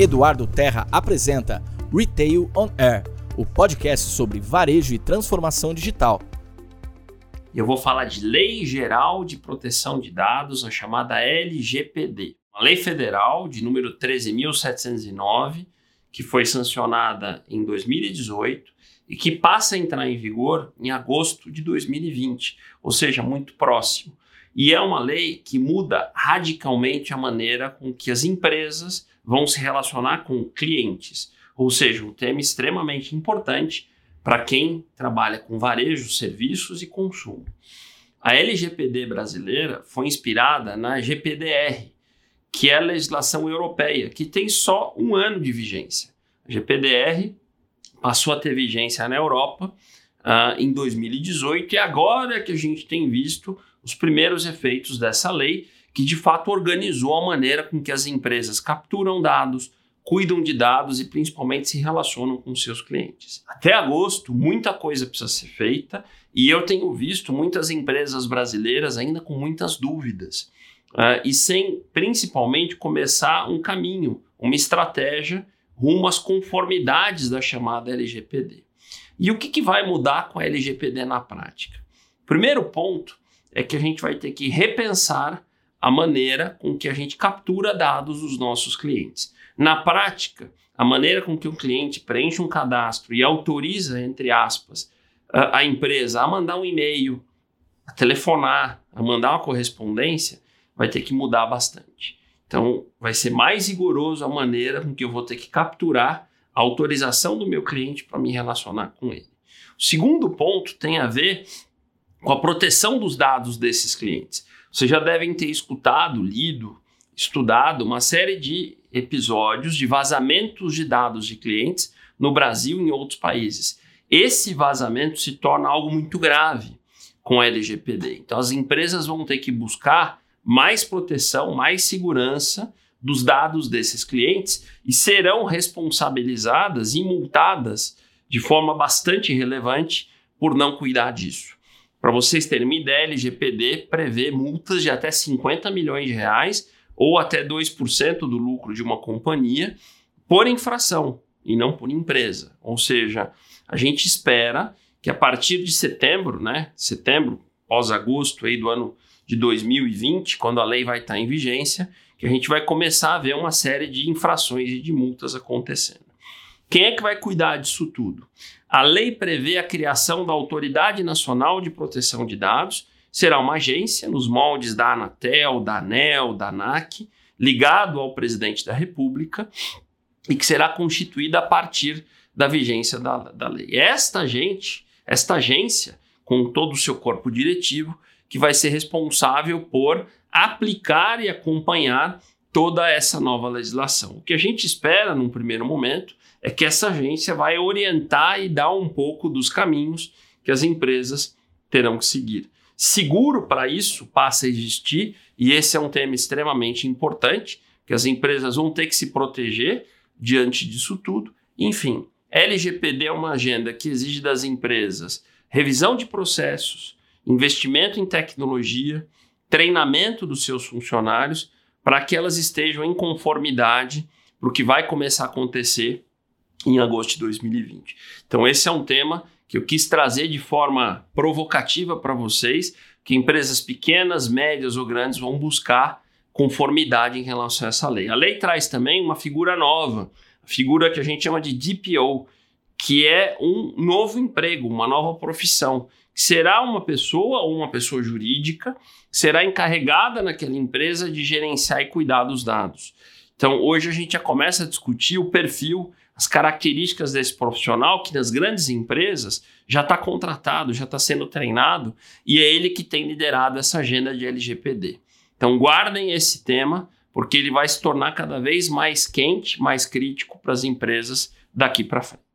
Eduardo Terra apresenta Retail on Air, o podcast sobre varejo e transformação digital. Eu vou falar de Lei Geral de Proteção de Dados, a chamada LGPD, uma lei federal de número 13.709, que foi sancionada em 2018 e que passa a entrar em vigor em agosto de 2020, ou seja, muito próximo. E é uma lei que muda radicalmente a maneira com que as empresas vão se relacionar com clientes. Ou seja, um tema extremamente importante para quem trabalha com varejo, serviços e consumo. A LGPD brasileira foi inspirada na GPDR, que é a legislação europeia, que tem só um ano de vigência. A GPDR passou a ter vigência na Europa uh, em 2018 e agora é que a gente tem visto os primeiros efeitos dessa lei, que de fato organizou a maneira com que as empresas capturam dados, cuidam de dados e principalmente se relacionam com seus clientes. Até agosto, muita coisa precisa ser feita e eu tenho visto muitas empresas brasileiras ainda com muitas dúvidas uh, e sem principalmente começar um caminho, uma estratégia rumo às conformidades da chamada LGPD. E o que, que vai mudar com a LGPD na prática? Primeiro ponto é que a gente vai ter que repensar a maneira com que a gente captura dados dos nossos clientes. Na prática, a maneira com que um cliente preenche um cadastro e autoriza, entre aspas, a, a empresa a mandar um e-mail, a telefonar, a mandar uma correspondência, vai ter que mudar bastante. Então, vai ser mais rigoroso a maneira com que eu vou ter que capturar a autorização do meu cliente para me relacionar com ele. O segundo ponto tem a ver com a proteção dos dados desses clientes. Vocês já devem ter escutado, lido, estudado uma série de episódios de vazamentos de dados de clientes no Brasil e em outros países. Esse vazamento se torna algo muito grave com a LGPD. Então, as empresas vão ter que buscar mais proteção, mais segurança dos dados desses clientes e serão responsabilizadas e multadas de forma bastante relevante por não cuidar disso. Para vocês terem uma ideia, LGPD prevê multas de até 50 milhões de reais ou até 2% do lucro de uma companhia por infração e não por empresa. Ou seja, a gente espera que a partir de setembro, né, setembro, pós-agosto aí do ano de 2020, quando a lei vai estar em vigência, que a gente vai começar a ver uma série de infrações e de multas acontecendo. Quem é que vai cuidar disso tudo? A lei prevê a criação da Autoridade Nacional de Proteção de Dados, será uma agência nos moldes da Anatel, da ANEL, da ANAC, ligado ao presidente da República e que será constituída a partir da vigência da, da lei. Esta gente, esta agência, com todo o seu corpo diretivo, que vai ser responsável por aplicar e acompanhar toda essa nova legislação. O que a gente espera num primeiro momento é que essa agência vai orientar e dar um pouco dos caminhos que as empresas terão que seguir. Seguro para isso passa a existir, e esse é um tema extremamente importante, que as empresas vão ter que se proteger diante disso tudo. Enfim, LGPD é uma agenda que exige das empresas revisão de processos, investimento em tecnologia, treinamento dos seus funcionários para que elas estejam em conformidade para o que vai começar a acontecer em agosto de 2020. Então, esse é um tema que eu quis trazer de forma provocativa para vocês, que empresas pequenas, médias ou grandes vão buscar conformidade em relação a essa lei. A lei traz também uma figura nova, a figura que a gente chama de DPO, que é um novo emprego, uma nova profissão, será uma pessoa ou uma pessoa jurídica será encarregada naquela empresa de gerenciar e cuidar dos dados. Então, hoje a gente já começa a discutir o perfil, as características desse profissional que nas grandes empresas já está contratado, já está sendo treinado e é ele que tem liderado essa agenda de LGPD. Então, guardem esse tema, porque ele vai se tornar cada vez mais quente, mais crítico para as empresas daqui para frente.